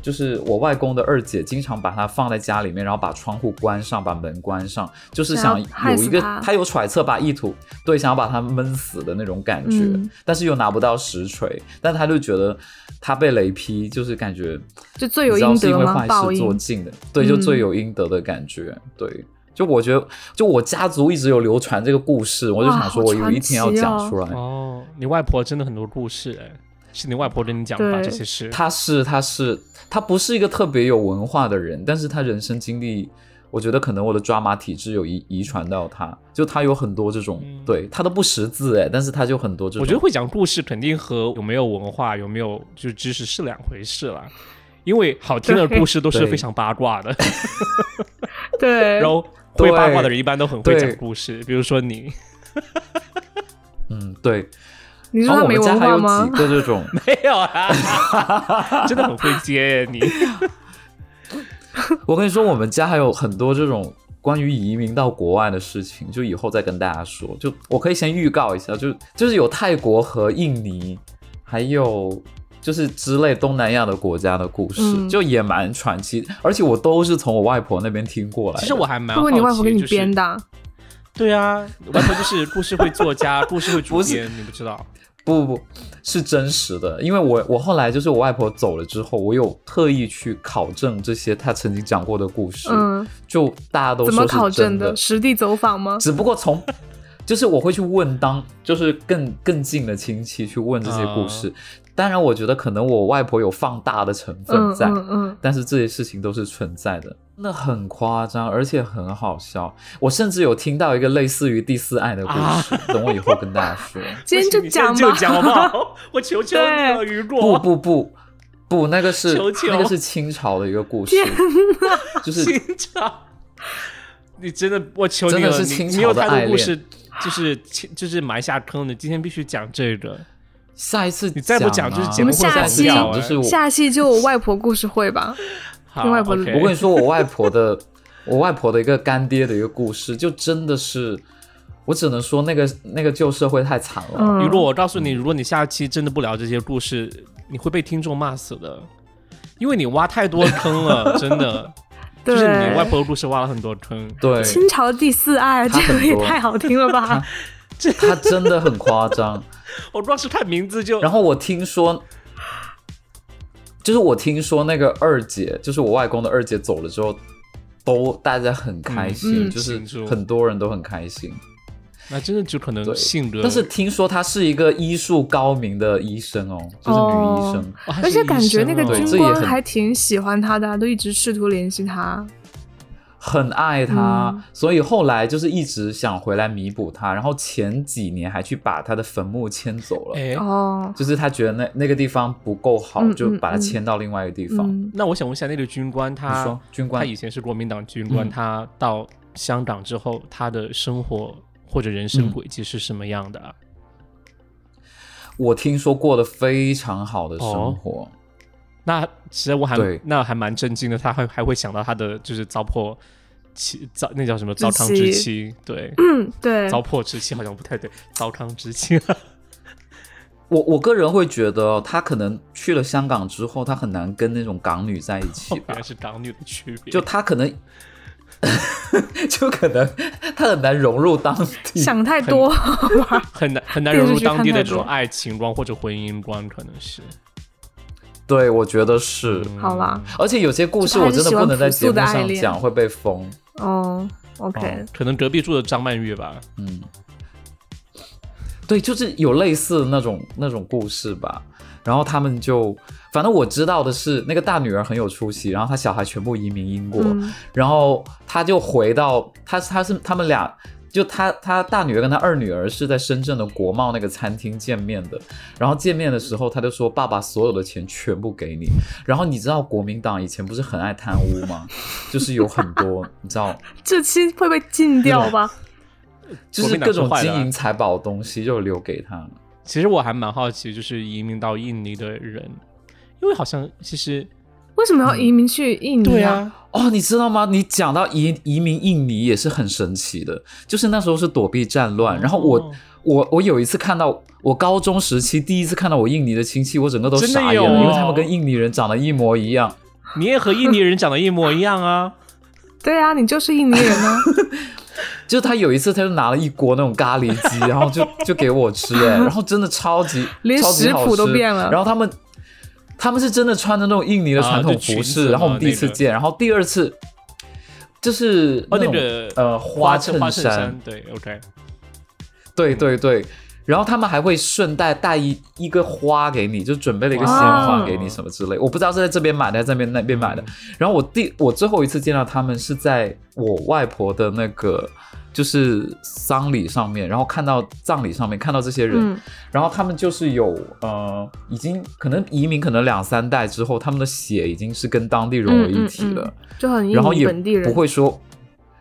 Speaker 1: 就是我外公的二姐经常把它放在家里面，然后把窗户关上，把门关上，就是想有一个
Speaker 2: 她
Speaker 1: 他有揣测把意图，对，想要把他闷死的那种感觉，
Speaker 2: 嗯
Speaker 1: 但是又拿不到实锤，但他就觉得他被雷劈，就是感觉。
Speaker 2: 就罪有应得吗？报
Speaker 1: 坏事做。尽的，对，就
Speaker 2: 嗯
Speaker 1: 罪有应得的感觉，对。就我觉得，就我家族一直有流传这个故事，我就想说，我有一天要讲出来。
Speaker 3: 哦，你外婆真的很多故事哎，是你外婆跟你讲吧这些事？
Speaker 1: 他是，他是，他不是一个特别有文化的人，但是他人生经历，我觉得可能我的抓马体质有遗遗传到他，就他有很多这种，
Speaker 3: 嗯
Speaker 1: 对他都不识字哎，但是他就很多这种。
Speaker 3: 我觉得会讲故事肯定和有没有文化、有没有就是知识是两回事了。因为好听的故事都是非常八卦的，
Speaker 2: 对，
Speaker 3: 然后会八卦的人一般都很会讲故事，比如说你
Speaker 1: 嗯，对。
Speaker 2: 你
Speaker 1: 然后我
Speaker 2: 说他没文
Speaker 1: 们家还有
Speaker 2: 化吗
Speaker 1: 几？个这种，
Speaker 3: 没有啊，真的很会接耶 你。
Speaker 1: 我跟你说，我们家还有很多这种关于移民到国外的事情，就以后再跟大家说。就我可以先预告一下，就就是有泰国和印尼，还有就是之类东南亚的国家的故事，
Speaker 2: 嗯
Speaker 1: 就也蛮传奇，而且我都是从我外婆那边听过来的。
Speaker 3: 其实我还蛮
Speaker 2: 会不
Speaker 3: 好奇，
Speaker 2: 会你外婆给你
Speaker 3: 就是
Speaker 2: 编的啊？
Speaker 3: 对啊，外婆就是 故事会作家，故事会主
Speaker 1: 不是
Speaker 3: 编，你不知道？
Speaker 1: 不不不是真实的，因为我我后来就是我外婆走了之后，我有特意去考证这些她曾经讲过的故事，
Speaker 2: 嗯，
Speaker 1: 就大家都
Speaker 2: 怎么考证的？实地走访吗？
Speaker 1: 只不过从，就是我会去问当，就是更更近的亲戚去问这些故事。当然，我觉得可能我外婆有放大的成分
Speaker 2: 嗯
Speaker 1: 在，
Speaker 2: 嗯嗯，
Speaker 1: 但是这些事情都是存在的，真的很夸张，而且很好笑。我甚至有听到一个类似于第四爱的故事，等我以后跟大家说。
Speaker 2: 今天就讲吧，
Speaker 3: 就讲好不好？我求求你了，雨
Speaker 1: 不
Speaker 3: 果。
Speaker 1: 不不不，那个是
Speaker 3: 求求
Speaker 1: 那个是清朝的一个故事，就是
Speaker 3: 清朝，你真的，我求你
Speaker 1: 真的
Speaker 3: 了，
Speaker 1: 是清朝
Speaker 3: 你你有
Speaker 1: 的爱恋
Speaker 3: 太多故事，就是就是埋下坑的，今天必须讲这个。
Speaker 1: 下一次
Speaker 3: 你再不讲
Speaker 1: 啊
Speaker 3: 就是节
Speaker 2: 我们
Speaker 3: 目会
Speaker 2: 下期
Speaker 1: 讲就是我
Speaker 2: 下期就有外婆故事会吧？
Speaker 3: 好
Speaker 2: 另外不
Speaker 3: OK
Speaker 1: 我跟你说，我外婆的，我外婆的一个干爹的一个故事，就真的是，我只能说那个那个旧社会太惨了。
Speaker 2: 嗯，
Speaker 3: 如果我告诉你，如果你下期真的不聊这些故事，你会被听众骂死的，因为你挖太多坑了，真的。就
Speaker 2: 对
Speaker 3: 是你外婆的故事挖了很多坑。
Speaker 1: 对，
Speaker 2: 清朝第四爱，这个也太好听了吧？
Speaker 1: 这他真的很夸张。
Speaker 3: 我光是看名字就，
Speaker 1: 然后我听说，就是我听说那个二姐，就是我外公的二姐走了之后，都大家很开心，
Speaker 2: 嗯
Speaker 1: 就是很多人都很开心。
Speaker 3: 那真的就可能性格，
Speaker 1: 但是听说她是一个医术高明的医生哦，就是女医生。
Speaker 2: 而且感觉那个军官还挺喜欢她的啊，都一直试图联系他。
Speaker 1: 很爱他，
Speaker 2: 嗯。
Speaker 1: 所以后来就是一直想回来弥补他，然后前几年还去把他的坟墓迁走了。
Speaker 3: 哎，
Speaker 2: 哦，
Speaker 1: 就是他觉得那那个地方不够好，
Speaker 2: 嗯
Speaker 1: 就把它
Speaker 2: 嗯。嗯
Speaker 1: 迁到另外一个地方。
Speaker 2: 嗯，
Speaker 3: 那我想问一下，那个军官
Speaker 1: 你
Speaker 3: 他
Speaker 1: 说军官。
Speaker 3: 他以前是国民党军官，
Speaker 1: 嗯。
Speaker 3: 他到香港之后，他的生活或者人生
Speaker 1: 嗯
Speaker 3: 轨迹是什么样的啊？
Speaker 1: 我听说过的非常好的
Speaker 3: 哦。
Speaker 1: 生活，
Speaker 3: 那其实我还那还蛮震惊的，他还还会想到他的就是糟粕妻糟那叫什么糟糠之
Speaker 2: 妻
Speaker 3: 妻，对，
Speaker 2: 嗯，对，
Speaker 3: 糟粕之妻好像不太对，糟糠之妻。
Speaker 1: 我我个人会觉得，他可能去了香港之后，他很难跟那种港女在一起吧
Speaker 3: 原来。是港女的区别，
Speaker 1: 就他可能，就可能他很难融入当地。
Speaker 2: 想太多，
Speaker 3: 很难很难融入当地的这种爱情观或者婚姻观，可能是。
Speaker 1: 对，我觉得是。
Speaker 3: 嗯
Speaker 2: 好啦，
Speaker 1: 而且有些故事我真的不能在节目上讲，会被封。
Speaker 2: 哦，OK，
Speaker 3: 可能隔壁住的张曼玉吧，
Speaker 1: 嗯，对，就是有类似的那种那种故事吧。然后他们就，反正我知道的是，那个大女儿很有出息，然后她小孩全部移民英国，
Speaker 2: 嗯
Speaker 1: 然后她就回到她她是他们俩。就他他大女儿跟他二女儿是在深圳的国贸那个餐厅见面的，然后见面的时候他就说爸爸所有的钱全部给你，然后你知道国民党以前不是很爱贪污吗？就是有很多你知道，
Speaker 2: 这期会被禁掉吧？
Speaker 1: 就是各种金银财宝的东西就留给他。
Speaker 3: 其实我还蛮好奇，就是移民到印尼的人，因为好像其实
Speaker 2: 为什么要移民去印尼啊？，
Speaker 1: 哦，你知道吗？你讲到移移民印尼也是很神奇的，就是那时候是躲避战乱，然后我、
Speaker 3: 哦
Speaker 1: 我我有一次看到我高中时期第一次看到我印尼的亲戚，我整个都傻眼了，
Speaker 3: 有
Speaker 1: 因为他们跟印尼人长得一模一样。
Speaker 3: 你也和印尼人长得一模一样啊。
Speaker 2: 对啊，你就是印尼人啊。
Speaker 1: 就他有一次他就拿了一锅那种咖喱鸡，然后就就给我吃、哎，然后真的超级
Speaker 2: 连食谱都变了
Speaker 1: 然后他们他们是真的穿着那种印尼的传统服饰，
Speaker 3: 子
Speaker 1: 然后我们第一次见，然后第二次就是
Speaker 3: 哦，那
Speaker 1: 种
Speaker 3: 个
Speaker 1: 呃
Speaker 3: 花
Speaker 1: 衬
Speaker 3: 衫，对，OK，
Speaker 1: 对对对，然后他们还会顺带带一一个花给你，就准备了一个鲜花给你什么之类。我不知道是在这边买的，还是在那边那边买的。然后我第我最后一次见到他们是在我外婆的那个就是丧礼上面，然后看到葬礼上面看到这些人，
Speaker 2: 嗯
Speaker 1: 然后他们就是有呃，已经可能移民可能两三代之后，他们的血已经是跟当地融为一体了。
Speaker 2: 嗯嗯嗯就很
Speaker 1: 然后也
Speaker 2: 本地人，
Speaker 1: 不会说，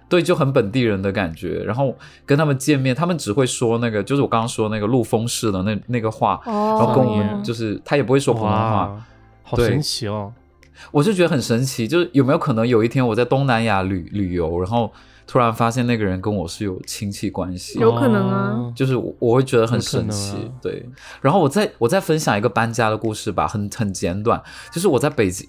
Speaker 1: 对，就很本地人的感觉。然后跟他们见面，他们只会说那个，就是我刚刚说那个陆丰式的那那个话，
Speaker 2: 哦，
Speaker 1: 然后跟我们
Speaker 3: 哦
Speaker 1: 就是他也不会说普通话，
Speaker 3: 好神奇哦。
Speaker 1: 我就觉得很神奇。就是有没有可能有一天我在东南亚旅旅游，然后突然发现那个人跟我是有亲戚关系，
Speaker 2: 有可能啊。
Speaker 3: 哦。
Speaker 1: 就是我我会觉得很神奇，
Speaker 3: 啊。
Speaker 1: 对。然后我再我再分享一个搬家的故事吧，很很简短，就是我在北京，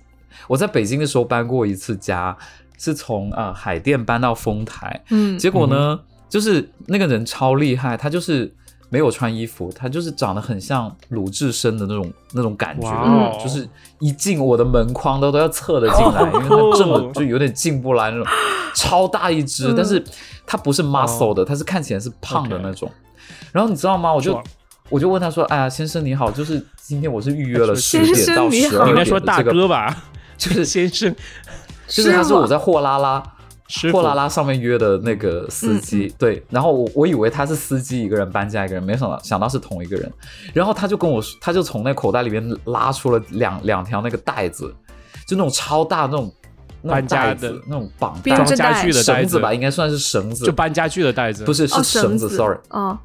Speaker 1: 我在北京的时候搬过一次家，是从呃海淀搬到丰台，
Speaker 2: 嗯，
Speaker 1: 结果呢，就是那个人超厉害，他就是没有穿衣服，他就是长得很像鲁智深的那种那种感觉，就是一进我的门框都都要侧着进来，因为他正的就有点进不来那种，超大一只，
Speaker 2: 嗯。
Speaker 1: 但是他不是 muscle 的，他是看起来是胖的那种。然后你知道吗？我就我就问他说：“哎呀，先生你好，就是今天我是预约了十点到十二点
Speaker 3: 你应该说大哥吧，
Speaker 1: 就是
Speaker 3: 先生，
Speaker 1: 就是他是我在货拉拉。”货拉拉上面约的那个司机，
Speaker 2: 嗯
Speaker 1: 对，然后我我以为他是司机一个人搬家一个人，没想到想到是同一个人，然后他就跟我说，他就从那口袋里面拉出了两两条那个袋子，就那种超大那种那种
Speaker 3: 搬家的。
Speaker 1: 那种绑
Speaker 2: 编
Speaker 1: 带。
Speaker 2: 织袋
Speaker 3: 装家具的袋子
Speaker 1: 绳子。吧，应该算是绳子，
Speaker 3: 就搬家具的袋子，
Speaker 1: 不是是
Speaker 2: 哦
Speaker 1: 绳子
Speaker 2: 子
Speaker 1: ，sorry，
Speaker 2: 啊，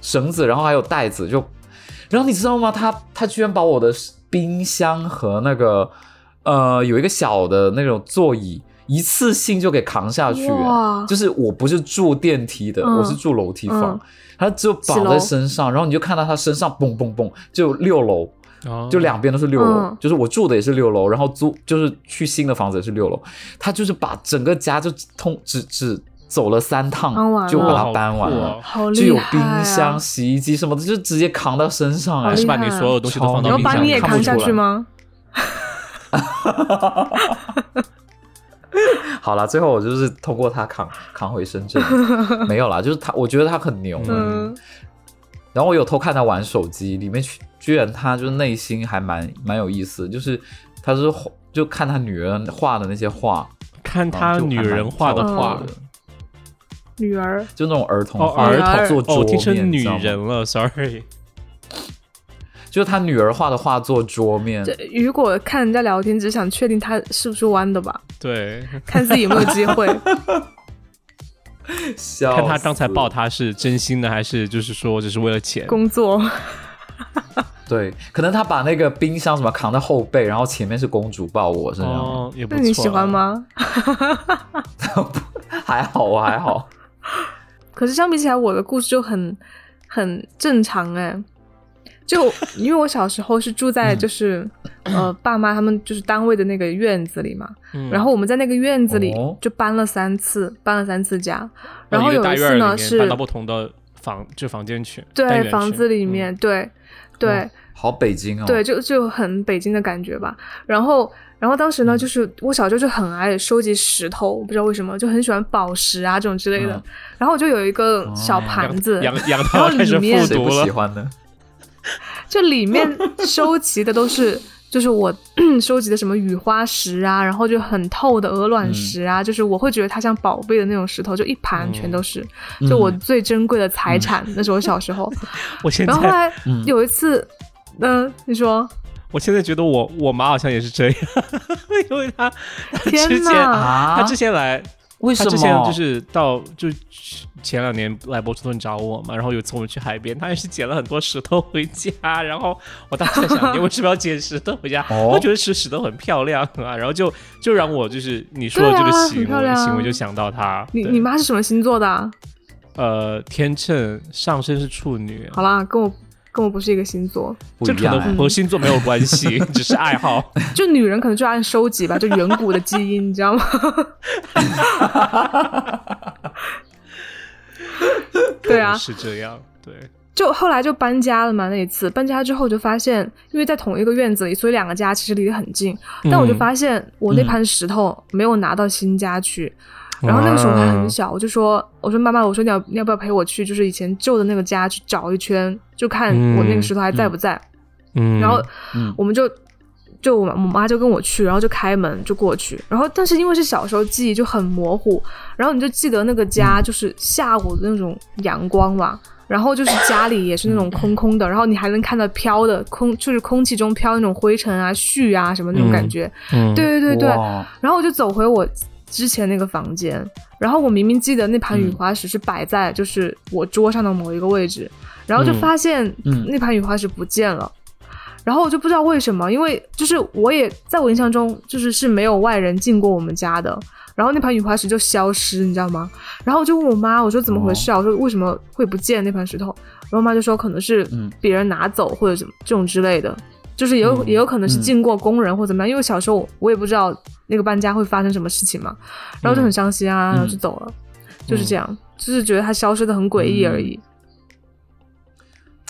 Speaker 1: 绳子，然后还有袋子，就，然后你知道吗？他他居然把我的冰箱和那个呃有一个小的那种座椅一次性就给扛下去，
Speaker 2: 哇。
Speaker 1: 就是我不是住电梯的，
Speaker 2: 嗯。
Speaker 1: 我是住楼梯房
Speaker 2: 嗯，
Speaker 1: 他只有绑在身上，然后你就看到他身上嘣嘣嘣，就六楼，
Speaker 3: 哦。
Speaker 1: 就两边都是六楼，
Speaker 2: 嗯。
Speaker 1: 就是我住的也是六楼，然后租就是去新的房子也是六楼，他就是把整个家就通只只走了三趟
Speaker 2: 了。
Speaker 1: 就把它搬完了。就有冰
Speaker 2: 啊！
Speaker 1: 箱、洗衣机什么的，就直接扛到身上哎
Speaker 3: 是把你所有东西都放到冰箱里
Speaker 2: 然后把你也扛下
Speaker 1: 出来。
Speaker 2: 去吗？
Speaker 1: 好了，最后我就是通过他扛扛回深圳，没有啦，就是他，我觉得他很牛。
Speaker 2: 嗯，
Speaker 1: 然后我有偷看他玩手机，里面居居然他就是内心还蛮蛮有意思，就是他是就看他女儿画的那些画，
Speaker 3: 看他女人画的画。
Speaker 2: 女儿，
Speaker 1: 就那种儿童
Speaker 3: 哦，
Speaker 1: 画
Speaker 3: 儿
Speaker 2: 童
Speaker 1: 做桌
Speaker 3: 哦，听成女人了，sorry。
Speaker 1: 就是他女儿画的画作桌面
Speaker 2: 这，如果看人家聊天，只想确定他是不是弯的吧，
Speaker 3: 对，
Speaker 2: 看自己有没有机会。
Speaker 1: 笑
Speaker 3: 看他刚才抱他是真心的，还是就是说只是为了钱？
Speaker 2: 工作，
Speaker 1: 对，可能他把那个冰箱什么扛在后背，然后前面是公主抱我，是这样吗？
Speaker 3: 哦，也不错。
Speaker 2: 那你喜欢？吗？
Speaker 1: 还好，我还好。
Speaker 2: 可是相比起来，我的故事就很很正常哎。就因为我小时候是住在就是、呃爸妈他们就是单位的那个院子里嘛，
Speaker 3: 嗯
Speaker 2: 然后我们在那个院子里
Speaker 1: 哦
Speaker 2: 就搬了三次，搬了三次家，
Speaker 3: 哦
Speaker 2: 然后有一次呢是
Speaker 3: 搬到不同的房，就房间去，
Speaker 2: 对
Speaker 3: 去
Speaker 2: 房子里
Speaker 3: 嗯
Speaker 2: 面，对对
Speaker 1: 好北京哦。
Speaker 2: 对，就就很北京的感觉吧。然后，然后当时
Speaker 3: 嗯
Speaker 2: 呢，就是我小时候就很爱收集石头，我不知道为什么，就很喜欢宝石啊这种之类的。
Speaker 1: 嗯
Speaker 2: 然后我就有一个小
Speaker 1: 哦
Speaker 2: 盘子，然后
Speaker 3: 涛开始
Speaker 2: 里面
Speaker 3: 复读
Speaker 1: 谁不喜。欢呢？
Speaker 2: 就里面收集的都是。就是我 收集的什么雨花石啊，然后就很透的鹅卵石啊，就是我会觉得它像宝贝的那种石头，就一盘全都是，就我最珍贵的财产。那是我小时候，
Speaker 3: 我。现在，
Speaker 2: 然后后来
Speaker 1: 嗯。
Speaker 2: 有一次，嗯、你说，
Speaker 3: 我现在觉得我我妈好像也是这样，因为她她
Speaker 2: 天
Speaker 3: 之前
Speaker 2: 哪
Speaker 1: 啊
Speaker 3: 她之前来，
Speaker 1: 为什么？
Speaker 3: 她之前就是到就前两年来波士顿找我嘛，然后有一次我们去海边，他也是捡了很多石头回家，然后我当时在想，你为什么要捡石头回家？
Speaker 1: 哦
Speaker 3: 我觉得石石头很漂亮啊，然后就就让我就是你说的这个行为、行为就想到他，
Speaker 2: 你你妈是什么星座的、啊？
Speaker 3: 呃天秤上升是处女，
Speaker 2: 好啦，跟我跟我不是一个星座。
Speaker 3: 这可能和星座没有关系，只是爱好。
Speaker 2: 就女人可能就按收集吧，就远古的基因，你知道吗？对啊，
Speaker 3: 是这样，对，
Speaker 2: 就后来就搬家了嘛。那一次搬家之后，就发现因为在同一个院子里，所以两个家其实离得很近。但我就发现我那盘石头没有拿到新家去。然后那个时候我还很小，我就说：“我说妈妈，我说你要你要不要陪我去，就是以前旧的那个家去找一圈，就看我那个石头还在不在。
Speaker 3: 嗯，
Speaker 2: 然后
Speaker 1: 嗯。
Speaker 2: 我们就就我我妈就跟我去，然后就开门就过去，然后但是因为是小时候记忆就很模糊，然后你就记得那个家就是下午的那种阳光嘛，然后就是家里也是那种空空的，然后你还能看到飘的空，就是空气中飘那种灰尘啊、絮啊什么那种感觉，
Speaker 3: 嗯，
Speaker 2: 对对对对，然后我就走回我之前那个房间，然后我明明记得那盘雨花石是摆在就是我桌上的某一个位置，然后就
Speaker 3: 嗯
Speaker 2: 发现
Speaker 1: 嗯
Speaker 2: 那盘雨花石不见了。然后我就不知道为什么，因为就是我也在我印象中就是是没有外人进过我们家的，然后那盘雨花石就消失，你知道吗？然后我就问我妈，我说怎么回事啊？我说为什么会不见那盘石头？然后我妈就说可能是
Speaker 1: 嗯
Speaker 2: 别人拿走或者什么这种之类的，就是也有、
Speaker 3: 嗯
Speaker 2: 也有可能是进过工人或怎么样，因为小时候我也不知道那个搬家会发生什么事情嘛，然后就很伤心啊，
Speaker 1: 嗯
Speaker 2: 然后就走了，就是这样，就是觉得它消失的很诡异而已。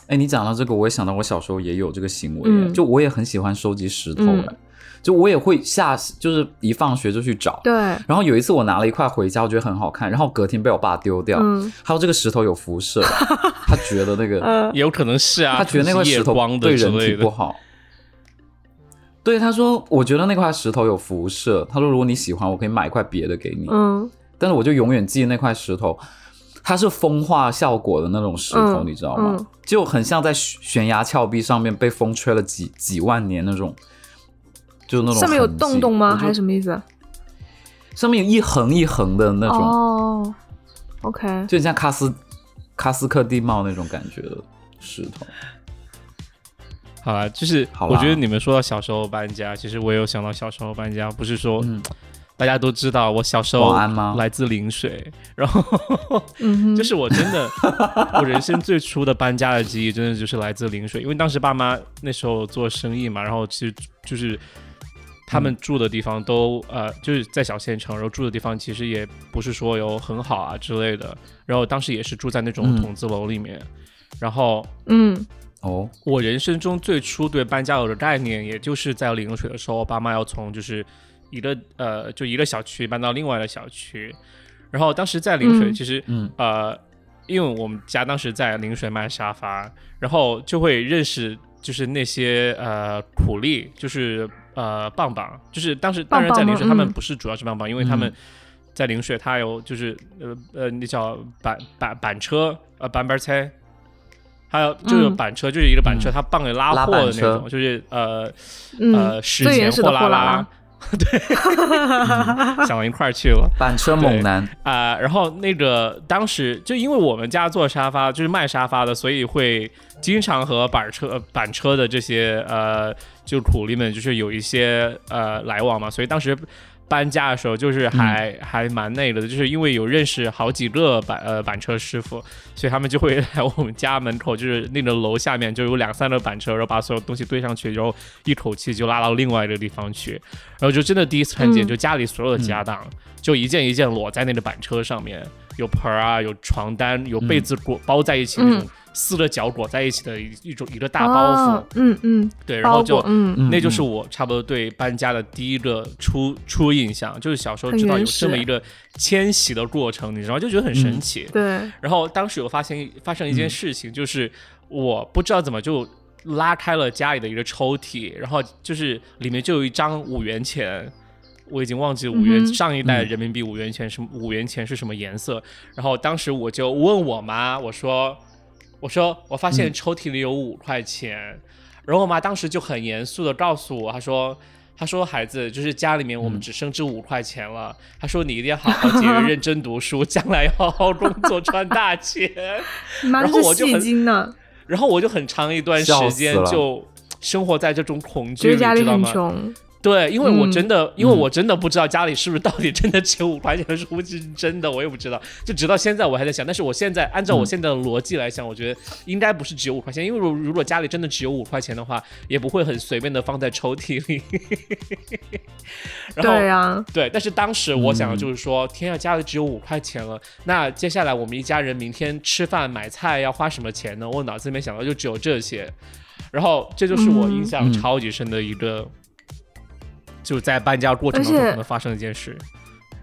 Speaker 1: 哎，你讲到这个，我也想到我小时候也有这个行为，
Speaker 2: 嗯
Speaker 1: 就我也很喜欢收集石头，
Speaker 2: 嗯
Speaker 1: 哎、就我也会下，就是一放学就去找。
Speaker 2: 对，
Speaker 1: 然后有一次我拿了一块回家，我觉得很好看，然后隔天被我爸丢掉。
Speaker 2: 嗯
Speaker 1: 还有这个石头有辐射，他觉得那个，
Speaker 3: 有可能是啊，
Speaker 1: 他觉得那块石头对人。体不好。对，他说，我觉得那块石头有辐射。他说，如果你喜欢，我可以买一块别的给你。
Speaker 2: 嗯
Speaker 1: 但是我就永远记得那块石头，它是风化效果的那种石头，
Speaker 2: 嗯
Speaker 1: 你知道吗？
Speaker 2: 嗯
Speaker 1: 就很像在悬悬崖峭壁上面被风吹了几几万年那种，就那种
Speaker 2: 上面有洞洞吗？还是什么意思？
Speaker 1: 上面有一横一横的那种，
Speaker 2: 哦，OK，
Speaker 1: 就很像喀斯喀斯克地貌那种感觉的石头。
Speaker 3: 好啦，就是我觉得你们说到小时候搬家，其实我也有想到小时候搬家，不是说、
Speaker 1: 嗯
Speaker 3: 大家都知道我小时候来自陵水，然后 就是我真的 我人生最初的搬家的记忆，真的就是来自陵水，因为当时爸妈那时候做生意嘛，然后其实就是。他们住的地方都、呃，就是在小县城，然后住的地方其实也不是说有很好啊之类的。然后当时也是住在那种
Speaker 1: 嗯
Speaker 3: 筒子楼里面，然后
Speaker 2: 嗯
Speaker 1: 哦，
Speaker 3: 我人生中最初对搬家有的概念，也就是在陵水的时候，我爸妈要从就是一个呃就一个小区搬到另外的小区，然后当时在陵水，
Speaker 2: 嗯
Speaker 3: 其实、
Speaker 1: 嗯
Speaker 3: 呃，因为我们家当时在陵水卖沙发，然后就会认识就是那些呃苦力，就是呃棒棒，就是当时当然在陵水，他们不是主要是棒棒，因为他们在陵水，他有就是呃呃那叫板板板车呃板板车。还有就是板车，就是一个板车，它帮你拉货的那种，就是呃呃史前货拉拉，对，想到一块儿去了。
Speaker 1: 板车猛男。
Speaker 3: 啊，然后那个当时就因为我们家做沙发，就是卖沙发的，所以会经常和板车板车的这些呃就苦力们就是有一些呃来往嘛，所以当时。搬家的时候就是还还蛮那个的，就是因为有认识好几个板呃板车师傅，所以他们就会来我们家门口，就是那个楼下面就有两三个板车，然后把所有东西堆上去，然后一口气就拉到另外一个地方去，然后就真的第一次看见，就家里所有的家当就一件一件摞在那个板车上面，有盆儿啊，有床单，有被子裹包在一起那种。四个脚裹在一起的一一种一个大包袱，
Speaker 2: 嗯嗯，
Speaker 3: 对，然后就，嗯，那就是我差不多对搬家的第一个初初印象，就是小时候知道有这么一个迁徙的过程，你知道就觉得很神奇，
Speaker 2: 对。
Speaker 3: 然后当时有发现发生一件事情，就是我不知道怎么就拉开了家里的一个抽屉，然后就是里面就有一张五元钱，我已经忘记五元上一代人民币五元钱什么五元钱是什么颜色，然后当时我就问我妈，我说。我说，我发现抽屉里有五块钱，然后我妈当时就很严肃的告诉我，她说，她说孩子，就是家里面我们只剩这五块钱了，她说你一定要好好节约，认真读书，将来要好好工作赚大钱。然后我就很，然后我就很长一段时间就生活在这种恐惧里，知道吗？对，因为我真的，因为我真的不知道家里是不是到底真的只有五块钱，是不是真的，我也不知道。就直到现在，我还在想。但是我现在按照我现在的逻辑来想，我觉得应该不是只有五块钱，因为如如果家里真的只有五块钱的话，也不会很随便的放在抽屉里。
Speaker 2: 对呀，
Speaker 3: 对。但是当时我想的就是说，天啊，家里只有五块钱了，那接下来我们一家人明天吃饭买菜要花什么钱呢？我脑子里面想到就只有这些。然后这就是我印象超级深的一个。就在搬家过程中可能发生一件事，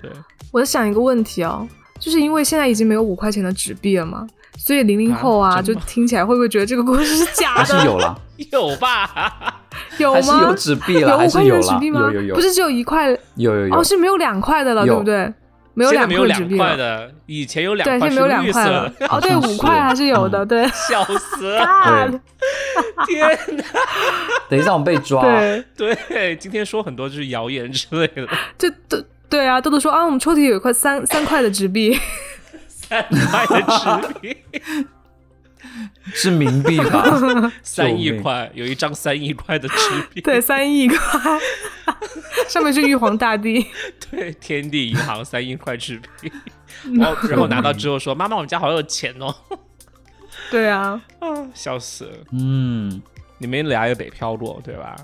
Speaker 3: 对。
Speaker 2: 我在想一个问题哦，就是因为现在已经没有五块钱的纸币了嘛，所以零零后啊，就听起来会不会觉得这个故事是假的？
Speaker 1: 还是有了？
Speaker 3: 有吧？
Speaker 2: 有吗？
Speaker 1: 有纸币了？
Speaker 2: 有五块钱
Speaker 1: 的
Speaker 2: 纸币吗？
Speaker 1: 有有有，
Speaker 2: 不是只有一块？
Speaker 1: 有有有。哦，
Speaker 2: 是没有两块的了，对不对？没有两
Speaker 3: 块的，以前有两
Speaker 2: 块，对，
Speaker 3: 没
Speaker 2: 有两块
Speaker 3: 了。
Speaker 2: 哦，对，五块还是有的，对。
Speaker 3: 笑死了！天哪！
Speaker 1: 等一下我们被抓。
Speaker 3: 对对，今天说很多就是谣言之类的。
Speaker 2: 就对对啊，豆豆说啊，我们抽屉有一块三三块的纸币，
Speaker 3: 三块的纸币。
Speaker 1: 是冥币吧？
Speaker 3: 三亿块，有一张三亿块的纸币。
Speaker 2: 对，三亿块，上面是玉皇大帝。
Speaker 3: 对，天地银行三亿块纸币。然后，然后拿到之后说：“妈妈，我们家好有钱哦。”
Speaker 2: 对啊，
Speaker 3: 啊，笑死了。
Speaker 1: 嗯，
Speaker 3: 你们俩也北漂过，对吧？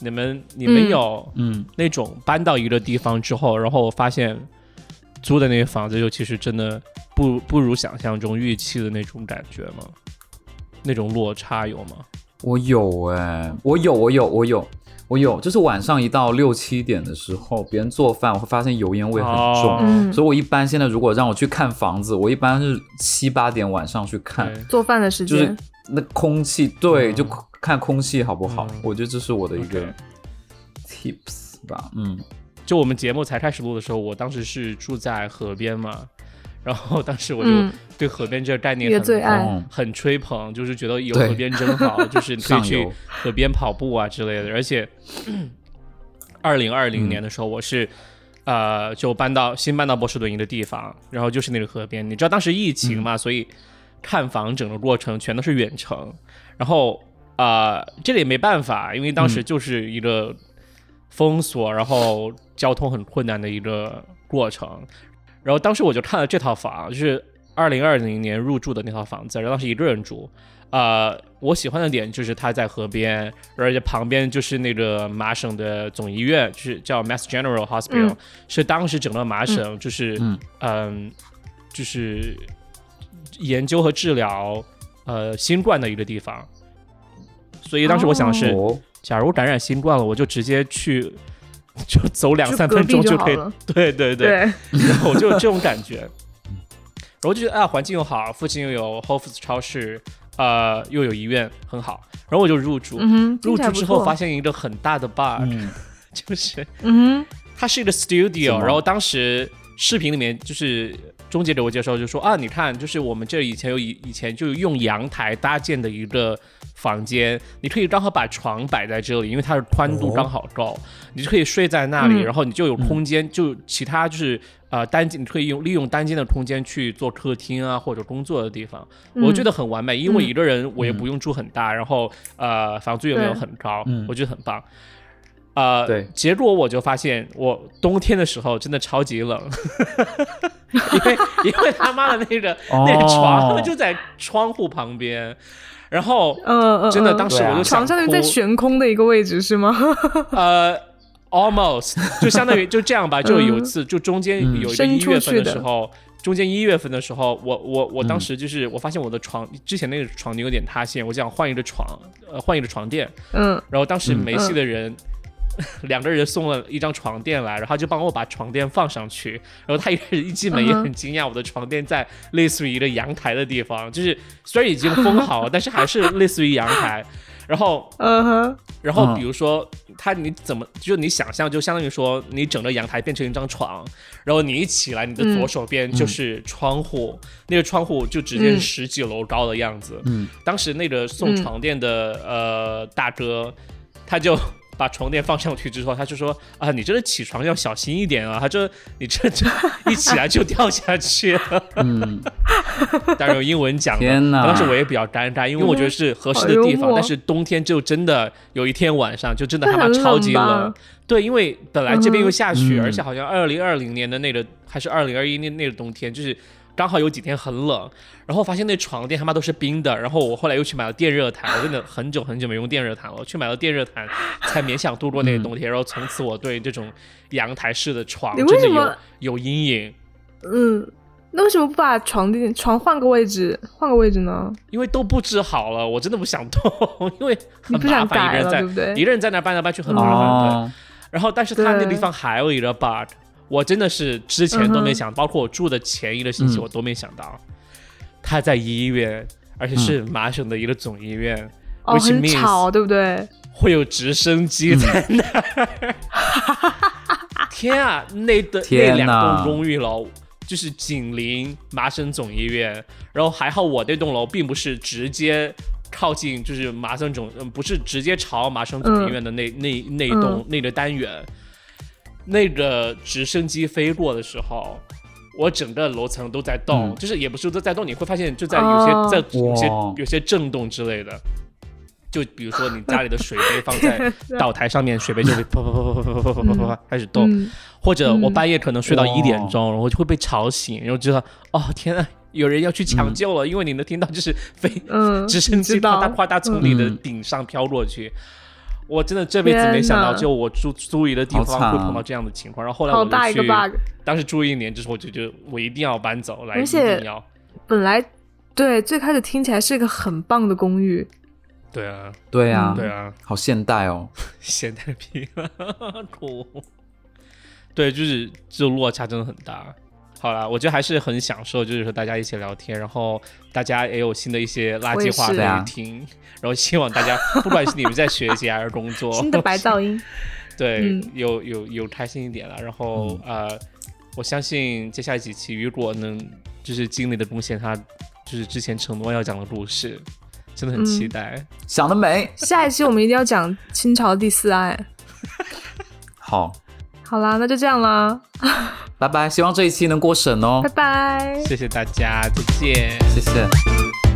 Speaker 3: 你们，你们有嗯那种搬到一个地方之后，然后发现租的那个房子，就其实真的不不如想象中预期的那种感觉吗？那种落差有吗？
Speaker 1: 我有哎，我有，我有，我有，我有。就是晚上一到六七点的时候，别人做饭，我会发现油烟味很重，所以我一般现在如果让我去看房子，我一般是七八点晚上去看
Speaker 2: 做饭的时
Speaker 1: 间，就是那空气，对，就看空气好不好？我觉得这是我的一个 tips 吧。嗯，
Speaker 3: 就我们节目才开始录的时候，我当时是住在河边嘛。然后当时我就对河边这个概念很很吹捧，就是觉得有河边真好，就是可以去河边跑步啊之类的。而且，二零二零年的时候，我是呃就搬到新搬到波士顿一个地方，然后就是那个河边。你知道当时疫情嘛，所以看房整个过程全都是远程。然后啊，这里也没办法，因为当时就是一个封锁，然后交通很困难的一个过程。然后当时我就看了这套房，就是二零二零年入住的那套房子，然后当时一个人住。呃，我喜欢的点就是它在河边，而且旁边就是那个麻省的总医院，就是叫 Mass General Hospital，是当时整个麻省就是嗯，就是研究和治疗呃新冠的一个地方。所以当时我想的是，假如感染新冠了，我就直接去。就走两三分钟就可以，对对对，然后我就有这种感觉，然后就觉得啊，环境又好，附近又有 Whole Foods 超市，呃，又有医院，很好，然后我就入住，入住之后发现一个很大的 bug，就是
Speaker 2: 嗯
Speaker 3: 它是一个 studio，然后当时视频里面就是终结者我介绍就说啊，你看，就是我们这以前有以以前就用阳台搭建的一个房间，你可以刚好把床摆在这里，因为它的宽度
Speaker 1: 哦。
Speaker 3: 刚好够，你就可以睡在那里，
Speaker 2: 嗯。
Speaker 3: 然后你就有空间，就其他就是呃单间，你可以用利用单间的空间去做客厅啊或者工作的地方，
Speaker 2: 嗯。
Speaker 3: 我觉得很完美，因为
Speaker 2: 嗯。
Speaker 3: 一个人我也不用住很大，然后呃房租也没有很高，
Speaker 1: 嗯。
Speaker 3: 我觉得很棒。呃，
Speaker 1: 对。
Speaker 3: 结果我就发现，我冬天的时候真的超级冷，因为因为他妈的那个、那个床
Speaker 1: 哦
Speaker 3: 就在窗户旁边，然后
Speaker 2: 嗯嗯，
Speaker 3: 真的
Speaker 2: 嗯
Speaker 3: 当时我就想
Speaker 2: 床相当于在悬空的一个位置是吗？
Speaker 3: 呃，almost 就相当于就这样吧，就有一次就中间
Speaker 1: 嗯
Speaker 3: 有一个一月份
Speaker 2: 的
Speaker 3: 的。时候，中间一月份的时候，我我我当
Speaker 1: 嗯。
Speaker 3: 时就是我发现我的床之前那个床垫有点塌陷，我想换一个床，呃，换一个床垫，
Speaker 2: 嗯。
Speaker 3: 然后当时
Speaker 1: 嗯。
Speaker 3: 梅西的人。两个人送了一张床垫来，然后他就帮我把床垫放上去。然后他一开始一进门也很惊讶，我的床垫在类似于一个阳台的地方，就是虽然已经封好了，但是还是类似于阳台。然后
Speaker 2: 嗯哼，
Speaker 3: 然后
Speaker 1: 嗯
Speaker 3: 比如说，他你怎么就你想象，就相当于说你整个阳台变成一张床，然后你一起来，你的左手边就是窗户，那个窗户就直接十几楼高的样子。
Speaker 1: 嗯，
Speaker 3: 当时那个送
Speaker 2: 嗯
Speaker 3: 床垫的、呃大哥，他就。把床垫放上去之后，他就说：“啊，你这个起床要小心一点啊！他这你这这一起来就掉下去了。
Speaker 1: 嗯，
Speaker 3: 当然用英文讲的，
Speaker 1: 天
Speaker 3: 当时我也比较尴尬，因为我觉得是合适的地方，但是冬天就真的有一天晚上就真的他妈超级冷。对，因为本来这边又下雪，
Speaker 1: 嗯
Speaker 3: 而且好像二零二零年的那个还是二零二一年那个冬天，就是刚好有几天很冷，然后发现那床垫他妈都是冰的，然后我后来又去买了电热毯，我真的很久很久没用电热毯了，我去买了电热毯才勉强度过那个冬天，然后从此我对这种阳台式的床真的有有阴影。
Speaker 2: 嗯，那为什么不把床垫床换个位置，换个位置呢？
Speaker 3: 因为都布置好了，我真的不想动，因为
Speaker 2: 你不想
Speaker 3: 很麻烦，一个，人在
Speaker 2: 对不对
Speaker 3: 一？个人在那搬来搬去很麻烦。然后但是他那
Speaker 2: 对
Speaker 3: 地方还有一个 bug，我真的是之前都没想，包括我住的前一个星期
Speaker 1: 嗯
Speaker 3: 我都没想到，他在医院，而且是麻省的一个总医院，
Speaker 2: 哦很吵，对不对？
Speaker 3: 会有直升机
Speaker 1: 嗯
Speaker 3: 在那儿。天啊，那的那两栋公寓楼就是紧邻麻省总医院，然后还好我那栋楼并不是直接靠近，就是麻省总，嗯，不是直接朝麻省总医院的那、那那一栋、那个单元。那个直升机飞过的时候，我整个楼层都在动，
Speaker 1: 嗯。
Speaker 3: 就是也不是都在动，你会发现就在有些、
Speaker 2: 哦。
Speaker 3: 在有些有些震动之类的。就比如说你家里的水杯放在 岛台上面，水杯就会啪啪啪啪啪啪啪啪啪啪开始动，
Speaker 2: 嗯，
Speaker 3: 或者我
Speaker 2: 嗯
Speaker 3: 半夜可能睡到一点钟，然后就会被吵醒，然后知道哦天啊，有人要去抢救了，因为你能听到就是飞
Speaker 2: 嗯，
Speaker 3: 直升机
Speaker 2: 知道。
Speaker 3: 夸大夸大从你的
Speaker 1: 嗯。
Speaker 3: 顶上飘过去。我真的这辈子没想到，就我住租一个地方会碰到这样的情况。然后后来我就
Speaker 2: 好大一个
Speaker 3: 去
Speaker 2: ，bug。
Speaker 3: 当时住一年之后，我就觉得我一定要搬走，来一
Speaker 2: 而且。本来对最开始听起来是一个很棒的公寓，
Speaker 3: 对啊，
Speaker 1: 对啊，
Speaker 2: 嗯
Speaker 3: 对啊，
Speaker 1: 好现代哦，
Speaker 3: 现代屁，苦。对，就是这落差真的很大。好了，我觉得还是很享受，就是和大家一起聊天，然后大家也有新的一些垃圾话可以听，然后希望大家，不管是你们在学习还是工作，
Speaker 2: 新的白噪音。
Speaker 3: 对，
Speaker 2: 嗯
Speaker 3: 有有有开心一点了。然后、呃，我相信接下来几期如果能就是经历的贡献，他就是之前承诺要讲的故事，真的很期
Speaker 2: 嗯
Speaker 3: 待。
Speaker 1: 想得美，
Speaker 2: 下一期我们一定要讲清朝第四爱。
Speaker 1: 好，
Speaker 2: 好啦，那就这样啦，
Speaker 1: 拜拜，希望这一期能过审哦
Speaker 2: 拜，拜。
Speaker 3: 谢谢大家，再见。
Speaker 1: 谢谢。